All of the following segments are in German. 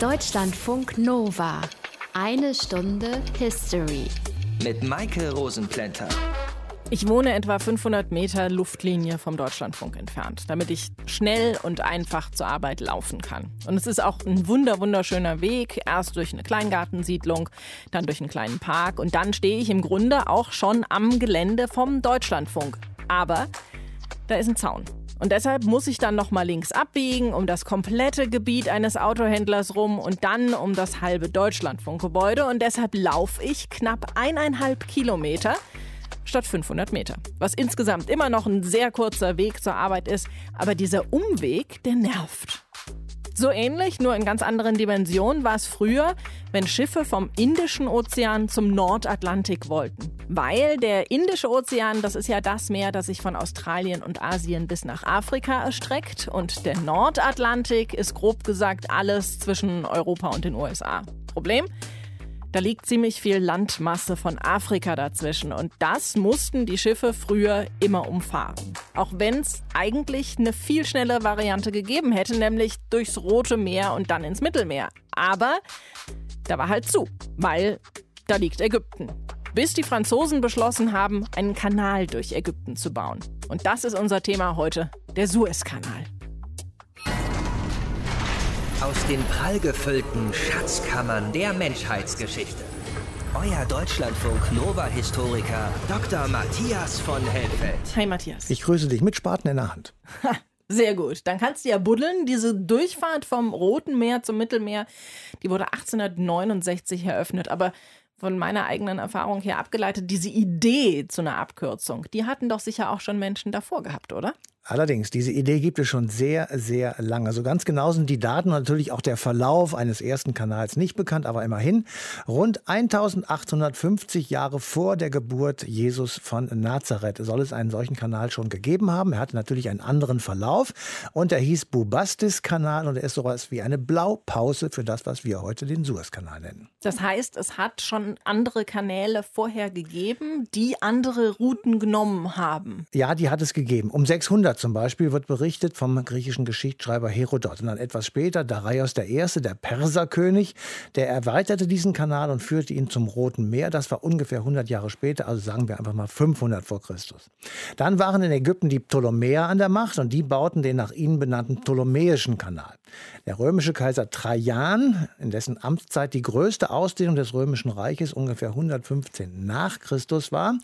Deutschlandfunk Nova. Eine Stunde History. Mit Maike Rosenplanter. Ich wohne etwa 500 Meter Luftlinie vom Deutschlandfunk entfernt, damit ich schnell und einfach zur Arbeit laufen kann. Und es ist auch ein wunder wunderschöner Weg, erst durch eine Kleingartensiedlung, dann durch einen kleinen Park und dann stehe ich im Grunde auch schon am Gelände vom Deutschlandfunk. Aber da ist ein Zaun. Und deshalb muss ich dann nochmal links abbiegen, um das komplette Gebiet eines Autohändlers rum und dann um das halbe Deutschlandfunkgebäude. Und deshalb laufe ich knapp eineinhalb Kilometer statt 500 Meter. Was insgesamt immer noch ein sehr kurzer Weg zur Arbeit ist. Aber dieser Umweg, der nervt. So ähnlich, nur in ganz anderen Dimensionen, war es früher, wenn Schiffe vom Indischen Ozean zum Nordatlantik wollten. Weil der Indische Ozean, das ist ja das Meer, das sich von Australien und Asien bis nach Afrika erstreckt. Und der Nordatlantik ist grob gesagt alles zwischen Europa und den USA. Problem? Da liegt ziemlich viel Landmasse von Afrika dazwischen und das mussten die Schiffe früher immer umfahren. Auch wenn es eigentlich eine viel schnellere Variante gegeben hätte, nämlich durchs Rote Meer und dann ins Mittelmeer. Aber da war halt zu, weil da liegt Ägypten. Bis die Franzosen beschlossen haben, einen Kanal durch Ägypten zu bauen. Und das ist unser Thema heute, der Suezkanal. Aus den prallgefüllten Schatzkammern der Menschheitsgeschichte. Euer Deutschlandfunk Nova-Historiker Dr. Matthias von Helfeld. Hi Matthias. Ich grüße dich mit Spaten in der Hand. Sehr gut. Dann kannst du ja buddeln. Diese Durchfahrt vom Roten Meer zum Mittelmeer, die wurde 1869 eröffnet. Aber von meiner eigenen Erfahrung her abgeleitet, diese Idee zu einer Abkürzung, die hatten doch sicher auch schon Menschen davor gehabt, oder? Allerdings, diese Idee gibt es schon sehr, sehr lange. So ganz genau sind die Daten und natürlich auch der Verlauf eines ersten Kanals nicht bekannt, aber immerhin rund 1850 Jahre vor der Geburt Jesus von Nazareth soll es einen solchen Kanal schon gegeben haben. Er hatte natürlich einen anderen Verlauf und er hieß Bubastis-Kanal und er ist sowas wie eine Blaupause für das, was wir heute den Suezkanal nennen. Das heißt, es hat schon andere Kanäle vorher gegeben, die andere Routen genommen haben. Ja, die hat es gegeben. Um 600 zum Beispiel wird berichtet vom griechischen Geschichtsschreiber Herodot. Und dann etwas später Darius I., der Perserkönig, der erweiterte diesen Kanal und führte ihn zum Roten Meer. Das war ungefähr 100 Jahre später, also sagen wir einfach mal 500 vor Christus. Dann waren in Ägypten die Ptolemäer an der Macht und die bauten den nach ihnen benannten Ptolemäischen Kanal. Der römische Kaiser Trajan, in dessen Amtszeit die größte Ausdehnung des römischen Reiches ungefähr 115 nach Christus war,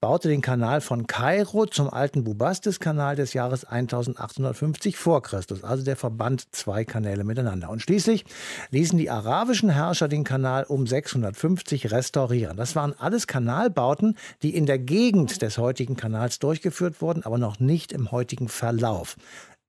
baute den Kanal von Kairo zum alten Bubastis-Kanal des Jahres 1850 vor Christus. Also der verband zwei Kanäle miteinander. Und schließlich ließen die arabischen Herrscher den Kanal um 650 restaurieren. Das waren alles Kanalbauten, die in der Gegend des heutigen Kanals durchgeführt wurden, aber noch nicht im heutigen Verlauf.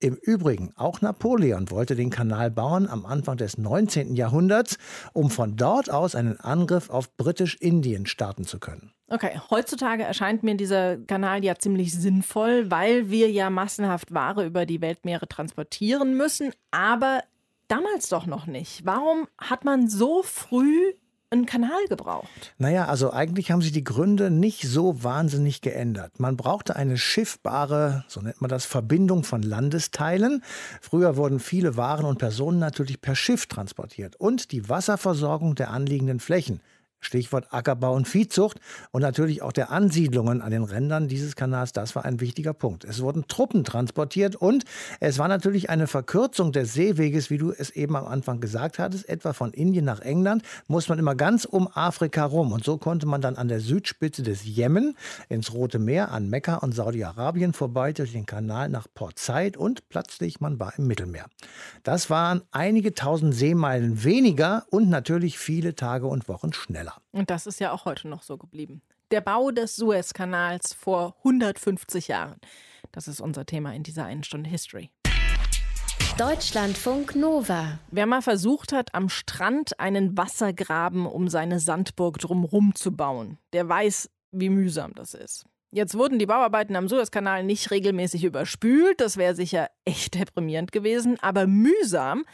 Im Übrigen, auch Napoleon wollte den Kanal bauen am Anfang des 19. Jahrhunderts, um von dort aus einen Angriff auf Britisch-Indien starten zu können. Okay, heutzutage erscheint mir dieser Kanal ja ziemlich sinnvoll, weil wir ja massenhaft Ware über die Weltmeere transportieren müssen, aber damals doch noch nicht. Warum hat man so früh einen Kanal gebraucht? Naja, also eigentlich haben sich die Gründe nicht so wahnsinnig geändert. Man brauchte eine schiffbare, so nennt man das, Verbindung von Landesteilen. Früher wurden viele Waren und Personen natürlich per Schiff transportiert. Und die Wasserversorgung der anliegenden Flächen Stichwort Ackerbau und Viehzucht und natürlich auch der Ansiedlungen an den Rändern dieses Kanals, das war ein wichtiger Punkt. Es wurden Truppen transportiert und es war natürlich eine Verkürzung des Seeweges, wie du es eben am Anfang gesagt hattest, etwa von Indien nach England, muss man immer ganz um Afrika rum und so konnte man dann an der Südspitze des Jemen ins Rote Meer an Mekka und Saudi-Arabien vorbei durch den Kanal nach Port Said und plötzlich man war im Mittelmeer. Das waren einige tausend Seemeilen weniger und natürlich viele Tage und Wochen schneller. Dollar. Und das ist ja auch heute noch so geblieben. Der Bau des Suezkanals vor 150 Jahren. Das ist unser Thema in dieser einen Stunde History. Deutschlandfunk Nova. Wer mal versucht hat, am Strand einen Wassergraben um seine Sandburg drumherum zu bauen, der weiß, wie mühsam das ist. Jetzt wurden die Bauarbeiten am Suezkanal nicht regelmäßig überspült, das wäre sicher echt deprimierend gewesen, aber mühsam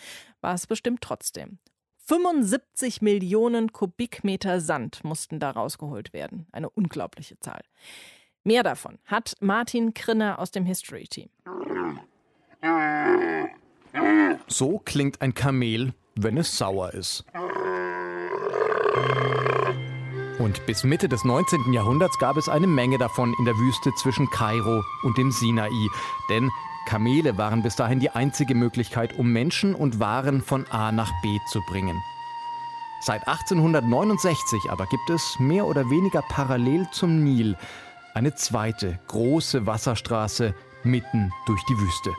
war es bestimmt trotzdem. 75 Millionen Kubikmeter Sand mussten da rausgeholt werden. Eine unglaubliche Zahl. Mehr davon hat Martin Krinner aus dem History Team. So klingt ein Kamel wenn es sauer ist. Und bis Mitte des 19. Jahrhunderts gab es eine Menge davon in der Wüste zwischen Kairo und dem Sinai. Denn Kamele waren bis dahin die einzige Möglichkeit, um Menschen und Waren von A nach B zu bringen. Seit 1869 aber gibt es mehr oder weniger parallel zum Nil eine zweite große Wasserstraße mitten durch die Wüste.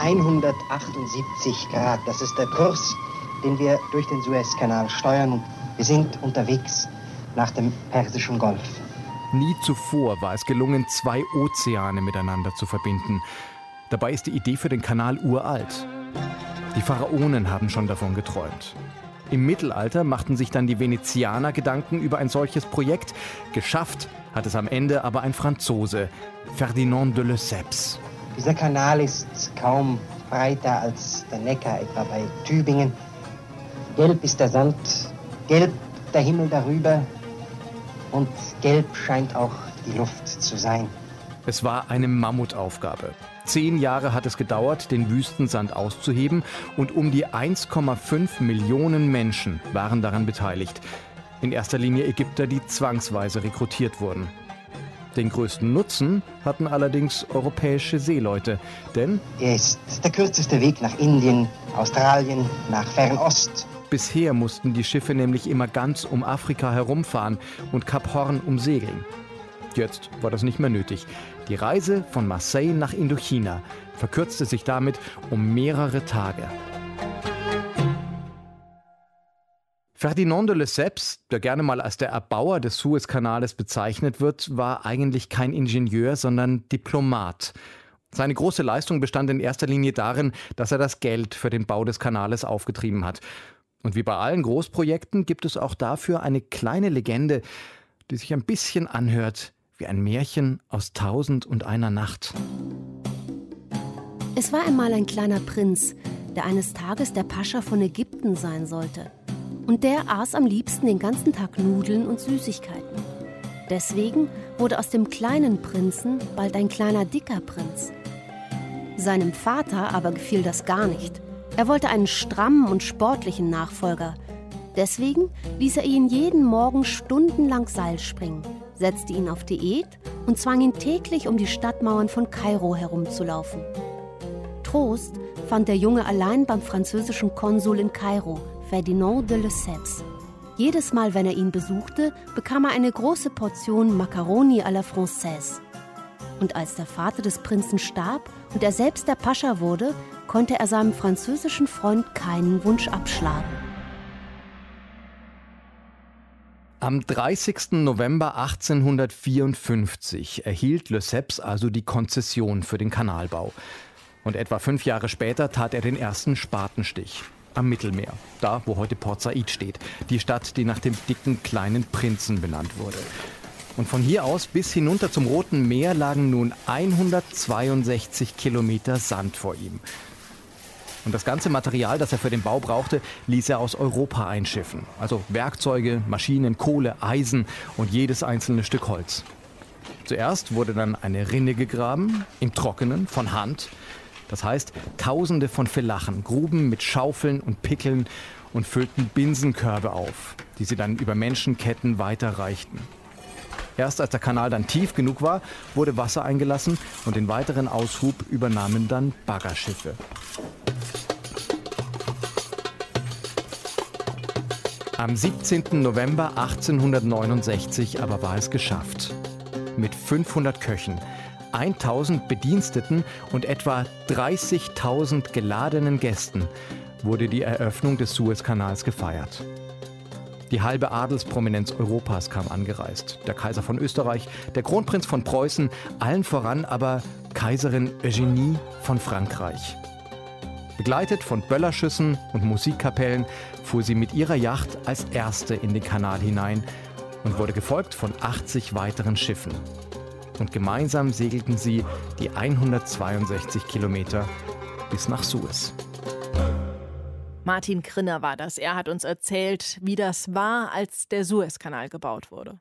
178 Grad, das ist der Kurs, den wir durch den Suezkanal steuern. Wir sind unterwegs nach dem Persischen Golf. Nie zuvor war es gelungen, zwei Ozeane miteinander zu verbinden. Dabei ist die Idee für den Kanal uralt. Die Pharaonen haben schon davon geträumt. Im Mittelalter machten sich dann die Venezianer Gedanken über ein solches Projekt. Geschafft hat es am Ende aber ein Franzose, Ferdinand de Lesseps. Dieser Kanal ist kaum breiter als der Neckar, etwa bei Tübingen. Gelb ist der Sand, gelb der Himmel darüber und gelb scheint auch die Luft zu sein. Es war eine Mammutaufgabe. Zehn Jahre hat es gedauert, den Wüstensand auszuheben und um die 1,5 Millionen Menschen waren daran beteiligt. In erster Linie Ägypter, die zwangsweise rekrutiert wurden. Den größten Nutzen hatten allerdings europäische Seeleute, denn er ist der kürzeste Weg nach Indien, Australien, nach Fernost. Bisher mussten die Schiffe nämlich immer ganz um Afrika herumfahren und Kap Horn umsegeln. Jetzt war das nicht mehr nötig. Die Reise von Marseille nach Indochina verkürzte sich damit um mehrere Tage. Ferdinand de Lesseps, der gerne mal als der Erbauer des Suezkanales bezeichnet wird, war eigentlich kein Ingenieur, sondern Diplomat. Seine große Leistung bestand in erster Linie darin, dass er das Geld für den Bau des Kanales aufgetrieben hat. Und wie bei allen Großprojekten gibt es auch dafür eine kleine Legende, die sich ein bisschen anhört wie ein Märchen aus Tausend und einer Nacht. Es war einmal ein kleiner Prinz, der eines Tages der Pascha von Ägypten sein sollte. Und der aß am liebsten den ganzen Tag Nudeln und Süßigkeiten. Deswegen wurde aus dem kleinen Prinzen bald ein kleiner dicker Prinz. Seinem Vater aber gefiel das gar nicht. Er wollte einen strammen und sportlichen Nachfolger. Deswegen ließ er ihn jeden Morgen stundenlang Seil springen setzte ihn auf Diät und zwang ihn täglich um die Stadtmauern von Kairo herumzulaufen. Trost fand der Junge allein beim französischen Konsul in Kairo, Ferdinand de Lesseps. Jedes Mal, wenn er ihn besuchte, bekam er eine große Portion Macaroni à la Française. Und als der Vater des Prinzen starb und er selbst der Pascha wurde, konnte er seinem französischen Freund keinen Wunsch abschlagen. Am 30. November 1854 erhielt Lesseps also die Konzession für den Kanalbau. Und etwa fünf Jahre später tat er den ersten Spatenstich am Mittelmeer, da wo heute Port Said steht, die Stadt, die nach dem dicken kleinen Prinzen benannt wurde. Und von hier aus bis hinunter zum Roten Meer lagen nun 162 Kilometer Sand vor ihm. Und das ganze Material, das er für den Bau brauchte, ließ er aus Europa einschiffen. Also Werkzeuge, Maschinen, Kohle, Eisen und jedes einzelne Stück Holz. Zuerst wurde dann eine Rinne gegraben, im Trockenen, von Hand. Das heißt, tausende von Felachen gruben mit Schaufeln und Pickeln und füllten Binsenkörbe auf, die sie dann über Menschenketten weiterreichten. Erst als der Kanal dann tief genug war, wurde Wasser eingelassen und den weiteren Aushub übernahmen dann Baggerschiffe. Am 17. November 1869 aber war es geschafft. Mit 500 Köchen, 1000 Bediensteten und etwa 30.000 geladenen Gästen wurde die Eröffnung des Suezkanals gefeiert. Die halbe Adelsprominenz Europas kam angereist. Der Kaiser von Österreich, der Kronprinz von Preußen, allen voran aber Kaiserin Eugenie von Frankreich. Begleitet von Böllerschüssen und Musikkapellen fuhr sie mit ihrer Yacht als erste in den Kanal hinein und wurde gefolgt von 80 weiteren Schiffen. Und gemeinsam segelten sie die 162 Kilometer bis nach Suez. Martin Krinner war das. Er hat uns erzählt, wie das war, als der Suezkanal gebaut wurde.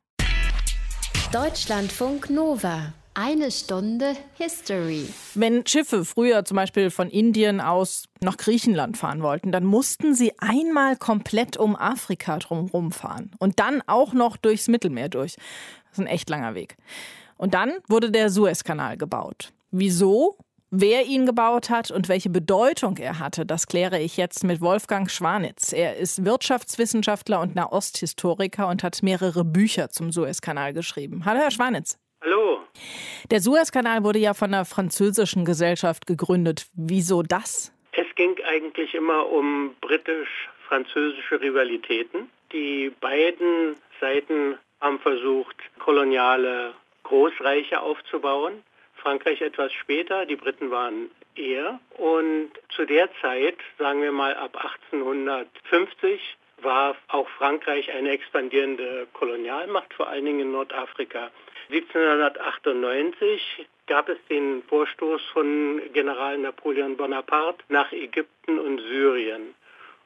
Deutschlandfunk Nova Eine Stunde History. Wenn Schiffe früher zum Beispiel von Indien aus nach Griechenland fahren wollten, dann mussten sie einmal komplett um Afrika drumherum fahren und dann auch noch durchs Mittelmeer durch. Das ist ein echt langer Weg. Und dann wurde der Suezkanal gebaut. Wieso? Wer ihn gebaut hat und welche Bedeutung er hatte, das kläre ich jetzt mit Wolfgang Schwanitz. Er ist Wirtschaftswissenschaftler und Nahosthistoriker und hat mehrere Bücher zum Suezkanal geschrieben. Hallo, Herr Schwanitz. Hallo. Der Suezkanal wurde ja von einer französischen Gesellschaft gegründet. Wieso das? Es ging eigentlich immer um britisch-französische Rivalitäten. Die beiden Seiten haben versucht, koloniale Großreiche aufzubauen. Frankreich etwas später, die Briten waren eher. Und zu der Zeit, sagen wir mal ab 1850, war auch Frankreich eine expandierende Kolonialmacht, vor allen Dingen in Nordafrika. 1798 gab es den Vorstoß von General Napoleon Bonaparte nach Ägypten und Syrien.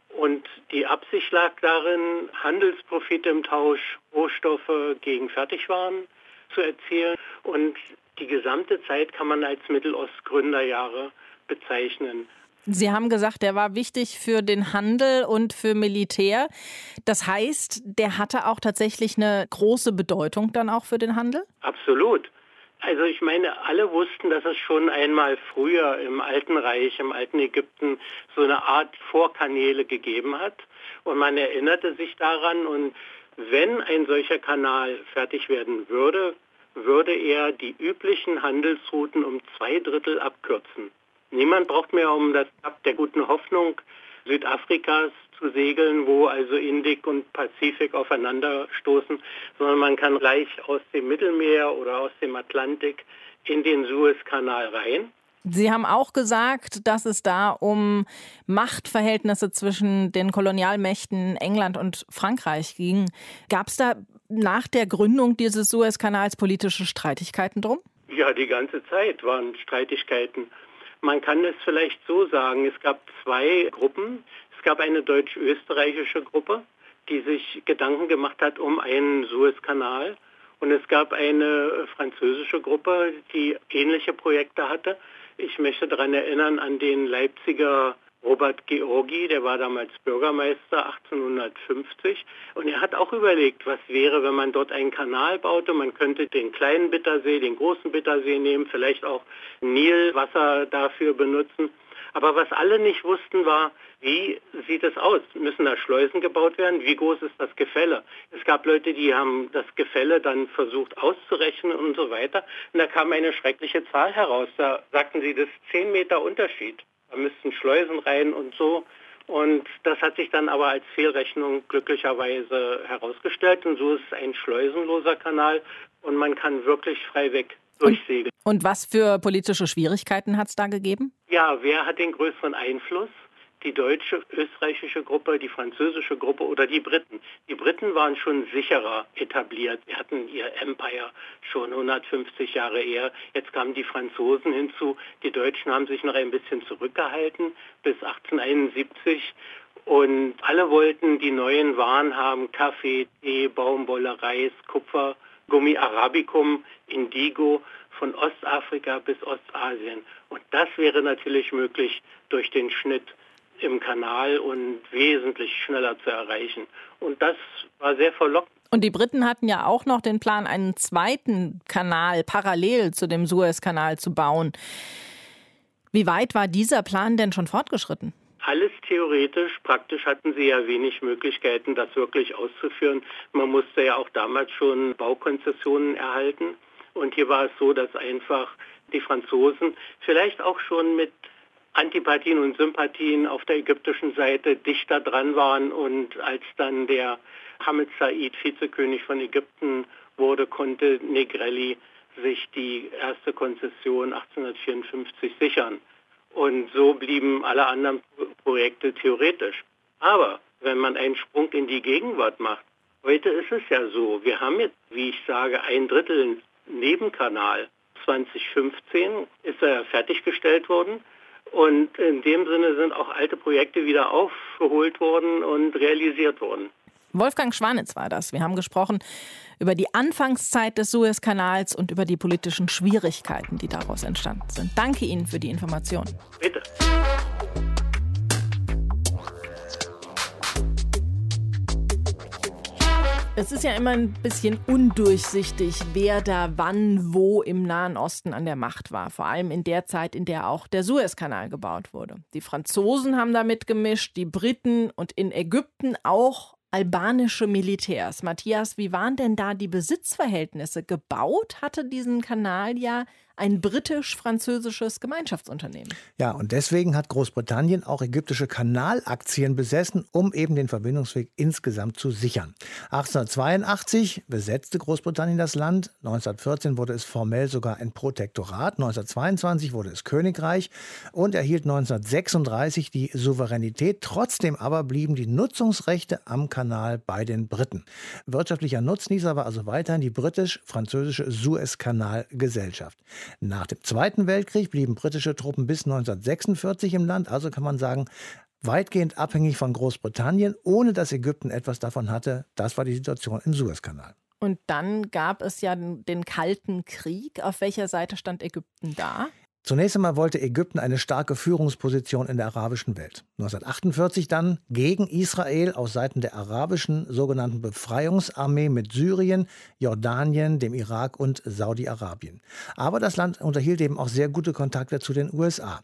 Und die Absicht lag darin, Handelsprofite im Tausch, Rohstoffe gegen Fertigwaren zu erzielen. Und die gesamte Zeit kann man als Mittelostgründerjahre bezeichnen. Sie haben gesagt, der war wichtig für den Handel und für Militär. Das heißt, der hatte auch tatsächlich eine große Bedeutung dann auch für den Handel? Absolut. Also ich meine, alle wussten, dass es schon einmal früher im Alten Reich, im alten Ägypten so eine Art Vorkanäle gegeben hat. Und man erinnerte sich daran. Und wenn ein solcher Kanal fertig werden würde, würde er die üblichen Handelsrouten um zwei Drittel abkürzen. Niemand braucht mehr um das Kap der guten Hoffnung Südafrikas zu segeln, wo also Indik und Pazifik aufeinanderstoßen, sondern man kann gleich aus dem Mittelmeer oder aus dem Atlantik in den Suezkanal rein. Sie haben auch gesagt, dass es da um Machtverhältnisse zwischen den Kolonialmächten England und Frankreich ging. Gab es da nach der Gründung dieses Suezkanals politische Streitigkeiten drum? Ja, die ganze Zeit waren Streitigkeiten. Man kann es vielleicht so sagen, es gab zwei Gruppen. Es gab eine deutsch-österreichische Gruppe, die sich Gedanken gemacht hat um einen Suezkanal. Und es gab eine französische Gruppe, die ähnliche Projekte hatte. Ich möchte daran erinnern an den Leipziger Robert Georgi, der war damals Bürgermeister 1850 und er hat auch überlegt, was wäre, wenn man dort einen Kanal baute. Man könnte den kleinen Bittersee, den großen Bittersee nehmen, vielleicht auch Nilwasser dafür benutzen. Aber was alle nicht wussten war, wie sieht es aus? Müssen da Schleusen gebaut werden? Wie groß ist das Gefälle? Es gab Leute, die haben das Gefälle dann versucht auszurechnen und so weiter. Und da kam eine schreckliche Zahl heraus. Da sagten sie, das ist 10 Meter Unterschied. Da müssten Schleusen rein und so. Und das hat sich dann aber als Fehlrechnung glücklicherweise herausgestellt. Und so ist es ein schleusenloser Kanal und man kann wirklich frei weg durchsegeln. Und was für politische Schwierigkeiten hat es da gegeben? Ja, wer hat den größeren Einfluss? Die deutsche, österreichische Gruppe, die französische Gruppe oder die Briten. Die Briten waren schon sicherer etabliert. Sie hatten ihr Empire schon 150 Jahre eher. Jetzt kamen die Franzosen hinzu. Die Deutschen haben sich noch ein bisschen zurückgehalten bis 1871. Und alle wollten die neuen Waren haben, Kaffee, Tee, Baumwolle, Reis, Kupfer, Gummi Arabicum, Indigo, von Ostafrika bis Ostasien. Und das wäre natürlich möglich durch den Schnitt im Kanal und wesentlich schneller zu erreichen. Und das war sehr verlockend. Und die Briten hatten ja auch noch den Plan, einen zweiten Kanal parallel zu dem Suezkanal zu bauen. Wie weit war dieser Plan denn schon fortgeschritten? Alles theoretisch, praktisch hatten sie ja wenig Möglichkeiten, das wirklich auszuführen. Man musste ja auch damals schon Baukonzessionen erhalten. Und hier war es so, dass einfach die Franzosen vielleicht auch schon mit Antipathien und Sympathien auf der ägyptischen Seite dichter dran waren und als dann der Hamid Said Vizekönig von Ägypten wurde, konnte Negrelli sich die erste Konzession 1854 sichern. Und so blieben alle anderen Projekte theoretisch. Aber wenn man einen Sprung in die Gegenwart macht, heute ist es ja so, wir haben jetzt, wie ich sage, ein Drittel Nebenkanal. 2015 ist er fertiggestellt worden. Und in dem Sinne sind auch alte Projekte wieder aufgeholt worden und realisiert worden. Wolfgang Schwanitz war das. Wir haben gesprochen über die Anfangszeit des Suezkanals und über die politischen Schwierigkeiten, die daraus entstanden sind. Danke Ihnen für die Information. Bitte. Es ist ja immer ein bisschen undurchsichtig, wer da wann wo im Nahen Osten an der Macht war. Vor allem in der Zeit, in der auch der Suezkanal gebaut wurde. Die Franzosen haben da mitgemischt, die Briten und in Ägypten auch albanische Militärs. Matthias, wie waren denn da die Besitzverhältnisse? Gebaut hatte diesen Kanal ja ein britisch-französisches Gemeinschaftsunternehmen. Ja, und deswegen hat Großbritannien auch ägyptische Kanalaktien besessen, um eben den Verbindungsweg insgesamt zu sichern. 1882 besetzte Großbritannien das Land, 1914 wurde es formell sogar ein Protektorat, 1922 wurde es Königreich und erhielt 1936 die Souveränität. Trotzdem aber blieben die Nutzungsrechte am Kanal bei den Briten. Wirtschaftlicher Nutznießer war also weiterhin die britisch-französische Suezkanalgesellschaft. Nach dem Zweiten Weltkrieg blieben britische Truppen bis 1946 im Land, also kann man sagen, weitgehend abhängig von Großbritannien, ohne dass Ägypten etwas davon hatte. Das war die Situation im Suezkanal. Und dann gab es ja den Kalten Krieg. Auf welcher Seite stand Ägypten da? Zunächst einmal wollte Ägypten eine starke Führungsposition in der arabischen Welt. 1948 dann gegen Israel aus Seiten der arabischen sogenannten Befreiungsarmee mit Syrien, Jordanien, dem Irak und Saudi-Arabien. Aber das Land unterhielt eben auch sehr gute Kontakte zu den USA.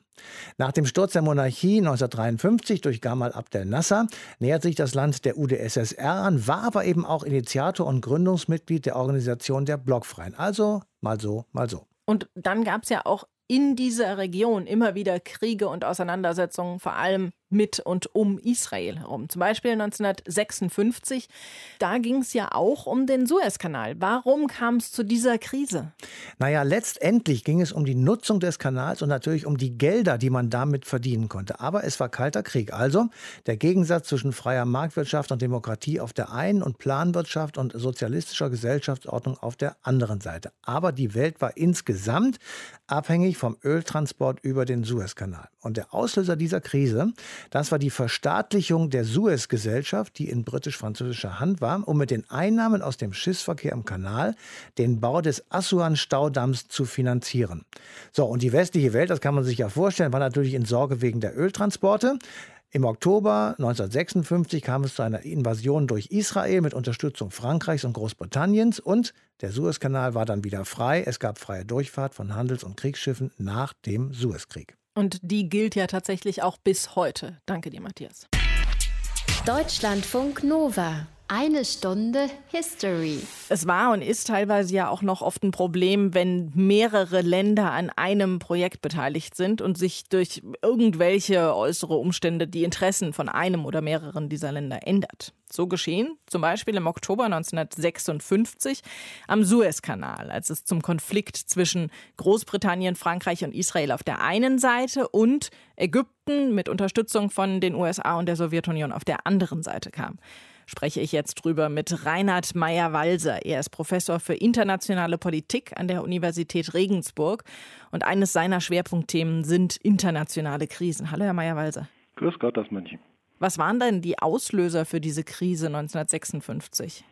Nach dem Sturz der Monarchie 1953 durch Gamal Abdel Nasser nähert sich das Land der UdSSR an, war aber eben auch Initiator und Gründungsmitglied der Organisation der Blockfreien. Also mal so, mal so. Und dann gab es ja auch in dieser Region immer wieder Kriege und Auseinandersetzungen, vor allem mit und um Israel herum. Zum Beispiel 1956, da ging es ja auch um den Suezkanal. Warum kam es zu dieser Krise? Naja, letztendlich ging es um die Nutzung des Kanals und natürlich um die Gelder, die man damit verdienen konnte. Aber es war kalter Krieg. Also der Gegensatz zwischen freier Marktwirtschaft und Demokratie auf der einen und Planwirtschaft und sozialistischer Gesellschaftsordnung auf der anderen Seite. Aber die Welt war insgesamt abhängig vom Öltransport über den Suezkanal. Und der Auslöser dieser Krise, das war die Verstaatlichung der Suez-Gesellschaft, die in britisch-französischer Hand war, um mit den Einnahmen aus dem Schiffsverkehr im Kanal den Bau des Assuan-Staudamms zu finanzieren. So, und die westliche Welt, das kann man sich ja vorstellen, war natürlich in Sorge wegen der Öltransporte. Im Oktober 1956 kam es zu einer Invasion durch Israel mit Unterstützung Frankreichs und Großbritanniens und der Suezkanal war dann wieder frei. Es gab freie Durchfahrt von Handels- und Kriegsschiffen nach dem Suezkrieg. Und die gilt ja tatsächlich auch bis heute. Danke dir, Matthias. Deutschlandfunk Nova. Eine Stunde History. Es war und ist teilweise ja auch noch oft ein Problem, wenn mehrere Länder an einem Projekt beteiligt sind und sich durch irgendwelche äußere Umstände die Interessen von einem oder mehreren dieser Länder ändert. So geschehen zum Beispiel im Oktober 1956 am Suezkanal, als es zum Konflikt zwischen Großbritannien, Frankreich und Israel auf der einen Seite und Ägypten mit Unterstützung von den USA und der Sowjetunion auf der anderen Seite kam spreche ich jetzt drüber mit Reinhard Meyer-Walser. Er ist Professor für internationale Politik an der Universität Regensburg und eines seiner Schwerpunktthemen sind internationale Krisen. Hallo, Herr Meyer-Walser. Grüß Gott aus München. Was waren denn die Auslöser für diese Krise 1956?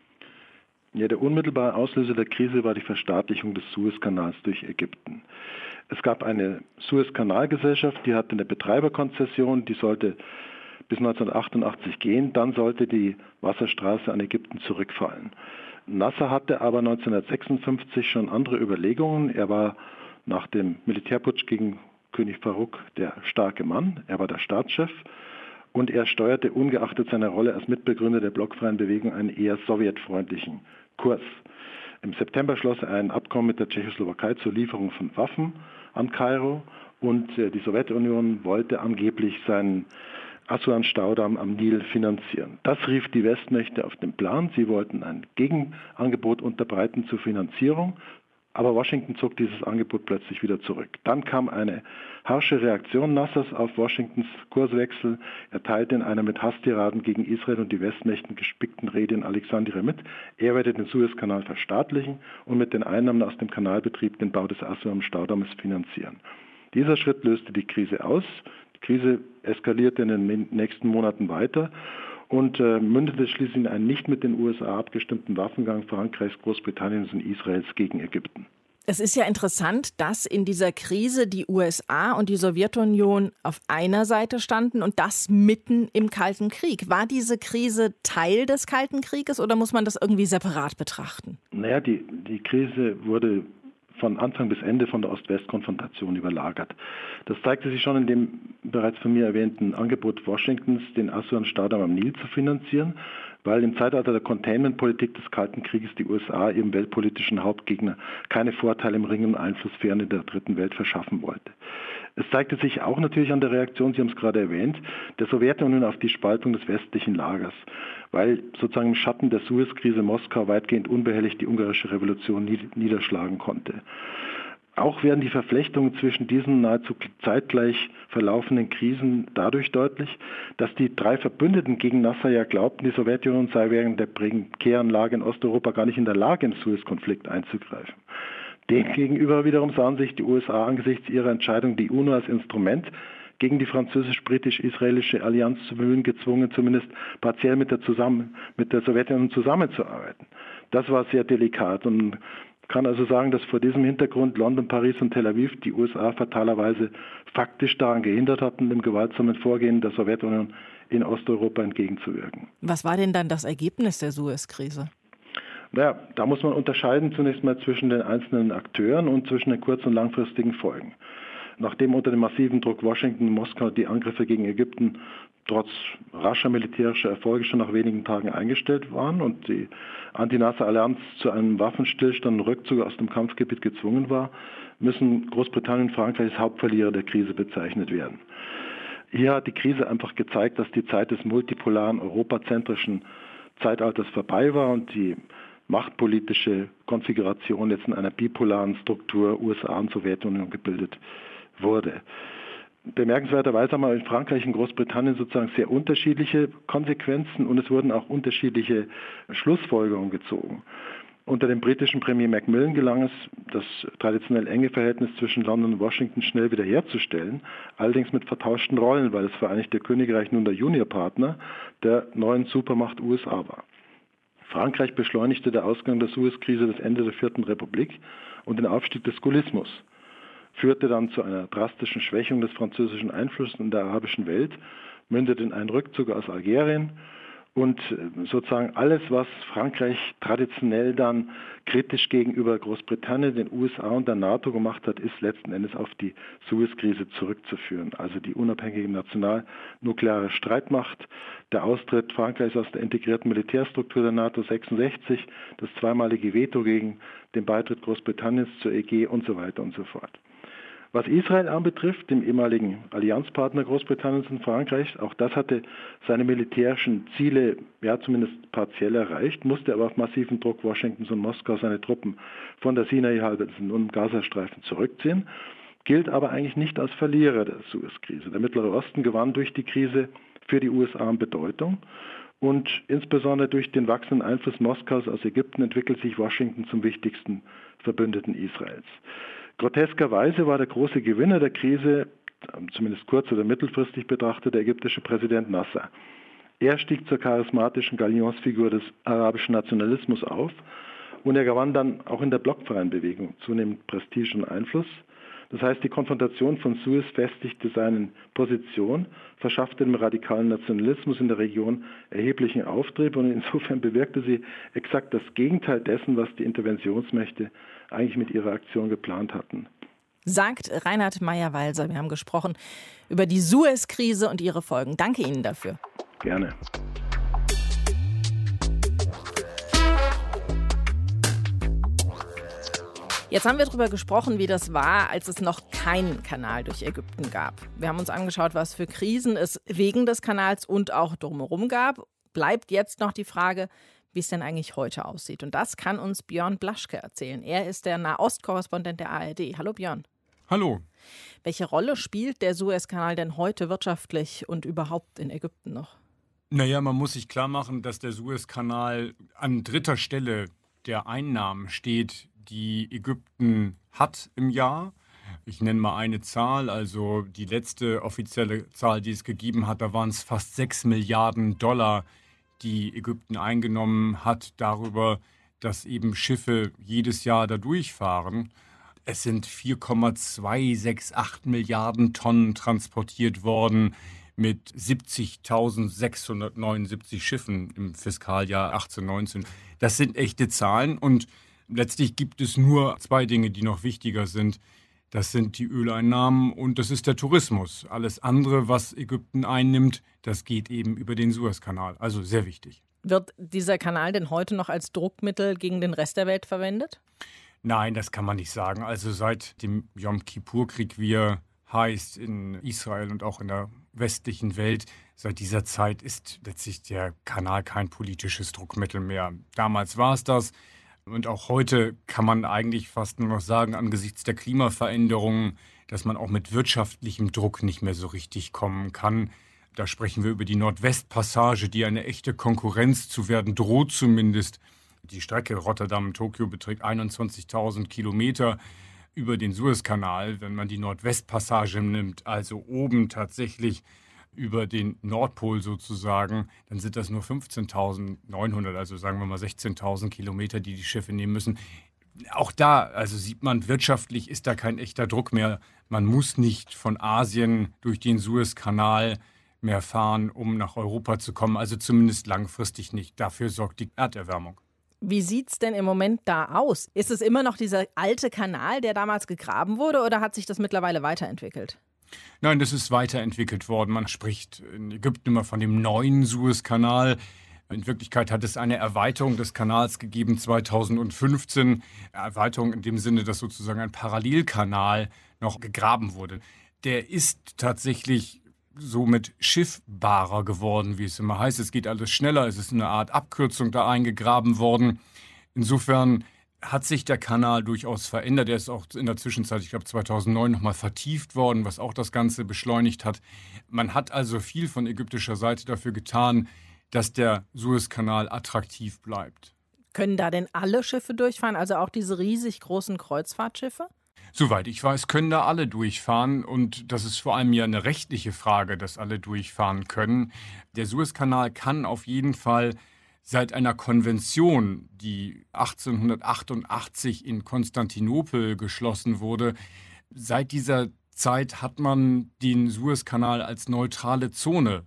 Ja, der unmittelbare Auslöser der Krise war die Verstaatlichung des Suezkanals durch Ägypten. Es gab eine Suezkanalgesellschaft, die hatte eine Betreiberkonzession, die sollte bis 1988 gehen. Dann sollte die Wasserstraße an Ägypten zurückfallen. Nasser hatte aber 1956 schon andere Überlegungen. Er war nach dem Militärputsch gegen König Farouk der starke Mann. Er war der Staatschef und er steuerte ungeachtet seiner Rolle als Mitbegründer der blockfreien Bewegung einen eher sowjetfreundlichen Kurs. Im September schloss er ein Abkommen mit der Tschechoslowakei zur Lieferung von Waffen an Kairo und äh, die Sowjetunion wollte angeblich seinen Assuan-Staudamm am Nil finanzieren. Das rief die Westmächte auf den Plan. Sie wollten ein Gegenangebot unterbreiten zur Finanzierung, aber Washington zog dieses Angebot plötzlich wieder zurück. Dann kam eine harsche Reaktion Nassers auf Washingtons Kurswechsel. Er teilte in einer mit Hasstiraden gegen Israel und die Westmächten gespickten Rede in Alexandria mit. Er werde den Suezkanal verstaatlichen und mit den Einnahmen aus dem Kanalbetrieb den Bau des Assuan-Staudammes finanzieren. Dieser Schritt löste die Krise aus. Krise eskalierte in den nächsten Monaten weiter und äh, mündete schließlich in einen nicht mit den USA abgestimmten Waffengang Frankreichs, Großbritanniens und Israels gegen Ägypten. Es ist ja interessant, dass in dieser Krise die USA und die Sowjetunion auf einer Seite standen und das mitten im Kalten Krieg. War diese Krise Teil des Kalten Krieges oder muss man das irgendwie separat betrachten? Naja, die, die Krise wurde von Anfang bis Ende von der Ost-West-Konfrontation überlagert. Das zeigte sich schon in dem bereits von mir erwähnten Angebot Washingtons, den Assuan-Staudamm am Nil zu finanzieren weil im Zeitalter der Containment-Politik des Kalten Krieges die USA ihrem weltpolitischen Hauptgegner keine Vorteile im Ringen Einflusssphären in der dritten Welt verschaffen wollte. Es zeigte sich auch natürlich an der Reaktion, Sie haben es gerade erwähnt, der Sowjetunion auf die Spaltung des westlichen Lagers, weil sozusagen im Schatten der Suez-Krise Moskau weitgehend unbehelligt die ungarische Revolution niederschlagen konnte. Auch werden die Verflechtungen zwischen diesen nahezu zeitgleich verlaufenden Krisen dadurch deutlich, dass die drei Verbündeten gegen Nasser ja glaubten, die Sowjetunion sei während der prekären Lage in Osteuropa gar nicht in der Lage, im Suez-Konflikt einzugreifen. Demgegenüber wiederum sahen sich die USA angesichts ihrer Entscheidung, die UNO als Instrument gegen die französisch-britisch-israelische Allianz zu bemühen, gezwungen, zumindest partiell mit der, zusammen, mit der Sowjetunion zusammenzuarbeiten. Das war sehr delikat und kann also sagen, dass vor diesem Hintergrund London, Paris und Tel Aviv die USA fatalerweise faktisch daran gehindert hatten, dem gewaltsamen Vorgehen der Sowjetunion in Osteuropa entgegenzuwirken. Was war denn dann das Ergebnis der Suez-Krise? Naja, da muss man unterscheiden zunächst mal zwischen den einzelnen Akteuren und zwischen den kurz- und langfristigen Folgen. Nachdem unter dem massiven Druck Washington und Moskau die Angriffe gegen Ägypten trotz rascher militärischer Erfolge schon nach wenigen Tagen eingestellt waren und die Anti-Nasser-Allianz zu einem Waffenstillstand und Rückzug aus dem Kampfgebiet gezwungen war, müssen Großbritannien und Frankreich als Hauptverlierer der Krise bezeichnet werden. Hier hat die Krise einfach gezeigt, dass die Zeit des multipolaren, europazentrischen Zeitalters vorbei war und die machtpolitische Konfiguration jetzt in einer bipolaren Struktur USA und Sowjetunion gebildet wurde bemerkenswerterweise haben wir in Frankreich und Großbritannien sozusagen sehr unterschiedliche Konsequenzen und es wurden auch unterschiedliche Schlussfolgerungen gezogen. Unter dem britischen Premier Macmillan gelang es, das traditionell enge Verhältnis zwischen London und Washington schnell wiederherzustellen, allerdings mit vertauschten Rollen, weil das Vereinigte Königreich nun der Juniorpartner der neuen Supermacht USA war. Frankreich beschleunigte der Ausgang der Suezkrise das Ende der Vierten Republik und den Aufstieg des Gaullismus führte dann zu einer drastischen Schwächung des französischen Einflusses in der arabischen Welt, mündete in einen Rückzug aus Algerien und äh, sozusagen alles, was Frankreich traditionell dann kritisch gegenüber Großbritannien, den USA und der NATO gemacht hat, ist letzten Endes auf die Suez-Krise zurückzuführen. Also die unabhängige national-nukleare Streitmacht, der Austritt Frankreichs aus der integrierten Militärstruktur der NATO 66, das zweimalige Veto gegen den Beitritt Großbritanniens zur EG und so weiter und so fort. Was Israel anbetrifft, dem ehemaligen Allianzpartner Großbritanniens und Frankreichs, auch das hatte seine militärischen Ziele ja zumindest partiell erreicht, musste aber auf massiven Druck Washingtons und Moskau seine Truppen von der Sinai-Halbinsel und Gazastreifen zurückziehen, gilt aber eigentlich nicht als Verlierer der Suez-Krise. Der Mittlere Osten gewann durch die Krise für die USA an Bedeutung und insbesondere durch den wachsenden Einfluss Moskaus aus Ägypten entwickelt sich Washington zum wichtigsten Verbündeten Israels. Groteskerweise war der große Gewinner der Krise, zumindest kurz- oder mittelfristig betrachtet, der ägyptische Präsident Nasser. Er stieg zur charismatischen Galionsfigur des arabischen Nationalismus auf und er gewann dann auch in der blockfreien Bewegung zunehmend Prestige und Einfluss. Das heißt, die Konfrontation von Suez festigte seine Position, verschaffte dem radikalen Nationalismus in der Region erheblichen Auftrieb und insofern bewirkte sie exakt das Gegenteil dessen, was die Interventionsmächte eigentlich mit ihrer Aktion geplant hatten. Sagt Reinhard Meyer-Walser. Wir haben gesprochen über die Suez-Krise und ihre Folgen. Danke Ihnen dafür. Gerne. Jetzt haben wir darüber gesprochen, wie das war, als es noch keinen Kanal durch Ägypten gab. Wir haben uns angeschaut, was für Krisen es wegen des Kanals und auch drumherum gab. Bleibt jetzt noch die Frage, wie es denn eigentlich heute aussieht. Und das kann uns Björn Blaschke erzählen. Er ist der Nahostkorrespondent der ARD. Hallo Björn. Hallo. Welche Rolle spielt der Suezkanal denn heute wirtschaftlich und überhaupt in Ägypten noch? Naja, man muss sich klar machen, dass der Suezkanal an dritter Stelle der Einnahmen steht, die Ägypten hat im Jahr. Ich nenne mal eine Zahl, also die letzte offizielle Zahl, die es gegeben hat, da waren es fast 6 Milliarden Dollar, die Ägypten eingenommen hat, darüber, dass eben Schiffe jedes Jahr da durchfahren. Es sind 4,268 Milliarden Tonnen transportiert worden mit 70.679 Schiffen im Fiskaljahr 1819. Das sind echte Zahlen und letztlich gibt es nur zwei Dinge, die noch wichtiger sind. Das sind die Öleinnahmen und das ist der Tourismus. Alles andere, was Ägypten einnimmt, das geht eben über den Suezkanal. Also sehr wichtig. Wird dieser Kanal denn heute noch als Druckmittel gegen den Rest der Welt verwendet? Nein, das kann man nicht sagen. Also seit dem Yom Kippur-Krieg, wie er heißt, in Israel und auch in der westlichen Welt, seit dieser Zeit ist letztlich der Kanal kein politisches Druckmittel mehr. Damals war es das. Und auch heute kann man eigentlich fast nur noch sagen, angesichts der Klimaveränderungen, dass man auch mit wirtschaftlichem Druck nicht mehr so richtig kommen kann. Da sprechen wir über die Nordwestpassage, die eine echte Konkurrenz zu werden droht zumindest die Strecke Rotterdam-Tokio beträgt 21.000 Kilometer über den Suezkanal. Wenn man die Nordwestpassage nimmt, also oben tatsächlich über den Nordpol sozusagen, dann sind das nur 15.900, also sagen wir mal 16.000 Kilometer, die die Schiffe nehmen müssen. Auch da, also sieht man, wirtschaftlich ist da kein echter Druck mehr. Man muss nicht von Asien durch den Suezkanal mehr fahren, um nach Europa zu kommen. Also zumindest langfristig nicht. Dafür sorgt die Erderwärmung. Wie sieht es denn im Moment da aus? Ist es immer noch dieser alte Kanal, der damals gegraben wurde, oder hat sich das mittlerweile weiterentwickelt? Nein, das ist weiterentwickelt worden. Man spricht in Ägypten immer von dem neuen Suezkanal. In Wirklichkeit hat es eine Erweiterung des Kanals gegeben 2015. Erweiterung in dem Sinne, dass sozusagen ein Parallelkanal noch gegraben wurde. Der ist tatsächlich somit schiffbarer geworden, wie es immer heißt. Es geht alles schneller, es ist eine Art Abkürzung da eingegraben worden. Insofern hat sich der Kanal durchaus verändert. Er ist auch in der Zwischenzeit, ich glaube 2009, nochmal vertieft worden, was auch das Ganze beschleunigt hat. Man hat also viel von ägyptischer Seite dafür getan, dass der Suezkanal attraktiv bleibt. Können da denn alle Schiffe durchfahren, also auch diese riesig großen Kreuzfahrtschiffe? Soweit ich weiß, können da alle durchfahren und das ist vor allem ja eine rechtliche Frage, dass alle durchfahren können. Der Suezkanal kann auf jeden Fall seit einer Konvention, die 1888 in Konstantinopel geschlossen wurde, seit dieser Zeit hat man den Suezkanal als neutrale Zone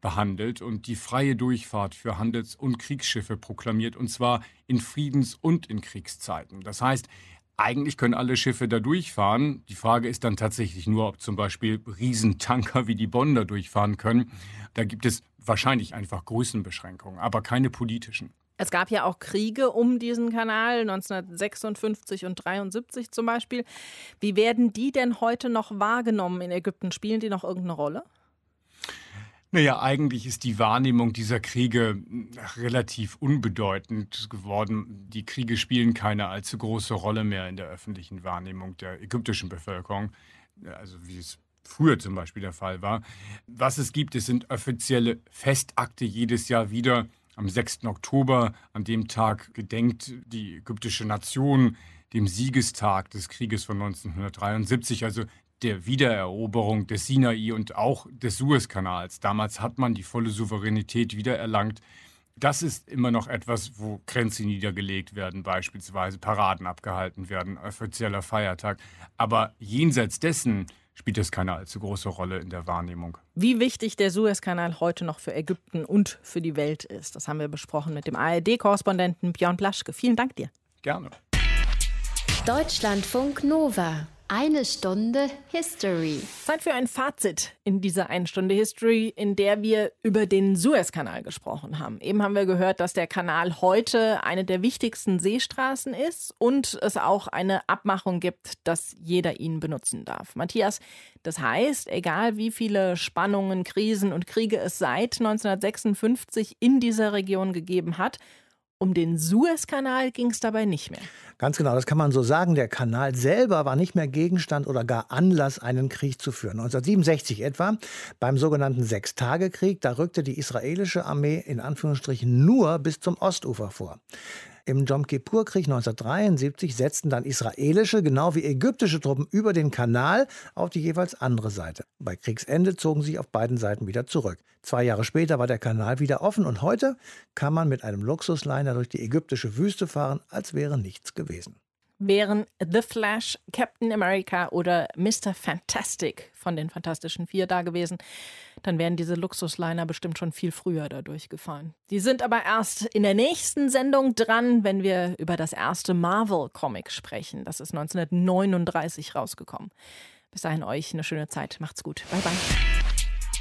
behandelt und die freie Durchfahrt für Handels- und Kriegsschiffe proklamiert, und zwar in Friedens- und in Kriegszeiten. Das heißt, eigentlich können alle Schiffe da durchfahren. Die Frage ist dann tatsächlich nur, ob zum Beispiel Riesentanker wie die Bonn da durchfahren können. Da gibt es wahrscheinlich einfach Größenbeschränkungen, aber keine politischen. Es gab ja auch Kriege um diesen Kanal, 1956 und 1973 zum Beispiel. Wie werden die denn heute noch wahrgenommen in Ägypten? Spielen die noch irgendeine Rolle? Naja, eigentlich ist die Wahrnehmung dieser Kriege relativ unbedeutend geworden. Die Kriege spielen keine allzu große Rolle mehr in der öffentlichen Wahrnehmung der ägyptischen Bevölkerung, also wie es früher zum Beispiel der Fall war. Was es gibt, es sind offizielle Festakte jedes Jahr wieder. Am 6. Oktober, an dem Tag gedenkt die ägyptische Nation dem Siegestag des Krieges von 1973, also der Wiedereroberung des Sinai und auch des Suezkanals. Damals hat man die volle Souveränität wiedererlangt. Das ist immer noch etwas, wo Grenzen niedergelegt werden, beispielsweise Paraden abgehalten werden, offizieller Feiertag. Aber jenseits dessen spielt es keine allzu große Rolle in der Wahrnehmung. Wie wichtig der Suezkanal heute noch für Ägypten und für die Welt ist, das haben wir besprochen mit dem ARD-Korrespondenten Björn Blaschke. Vielen Dank dir. Gerne. Deutschlandfunk Nova. Eine Stunde History. Zeit für ein Fazit in dieser Eine Stunde History, in der wir über den Suezkanal gesprochen haben. Eben haben wir gehört, dass der Kanal heute eine der wichtigsten Seestraßen ist und es auch eine Abmachung gibt, dass jeder ihn benutzen darf. Matthias, das heißt, egal wie viele Spannungen, Krisen und Kriege es seit 1956 in dieser Region gegeben hat, um den Suezkanal ging es dabei nicht mehr. Ganz genau, das kann man so sagen. Der Kanal selber war nicht mehr Gegenstand oder gar Anlass, einen Krieg zu führen. 1967 etwa, beim sogenannten Sechstagekrieg, da rückte die israelische Armee in Anführungsstrichen nur bis zum Ostufer vor. Im Jom Kippur-Krieg 1973 setzten dann israelische, genau wie ägyptische Truppen über den Kanal auf die jeweils andere Seite. Bei Kriegsende zogen sie auf beiden Seiten wieder zurück. Zwei Jahre später war der Kanal wieder offen und heute kann man mit einem Luxusliner durch die ägyptische Wüste fahren, als wäre nichts gewesen wären The Flash, Captain America oder Mr. Fantastic von den Fantastischen Vier da gewesen, dann wären diese Luxusliner bestimmt schon viel früher da durchgefahren. Die sind aber erst in der nächsten Sendung dran, wenn wir über das erste Marvel-Comic sprechen. Das ist 1939 rausgekommen. Bis dahin euch eine schöne Zeit. Macht's gut. Bye bye.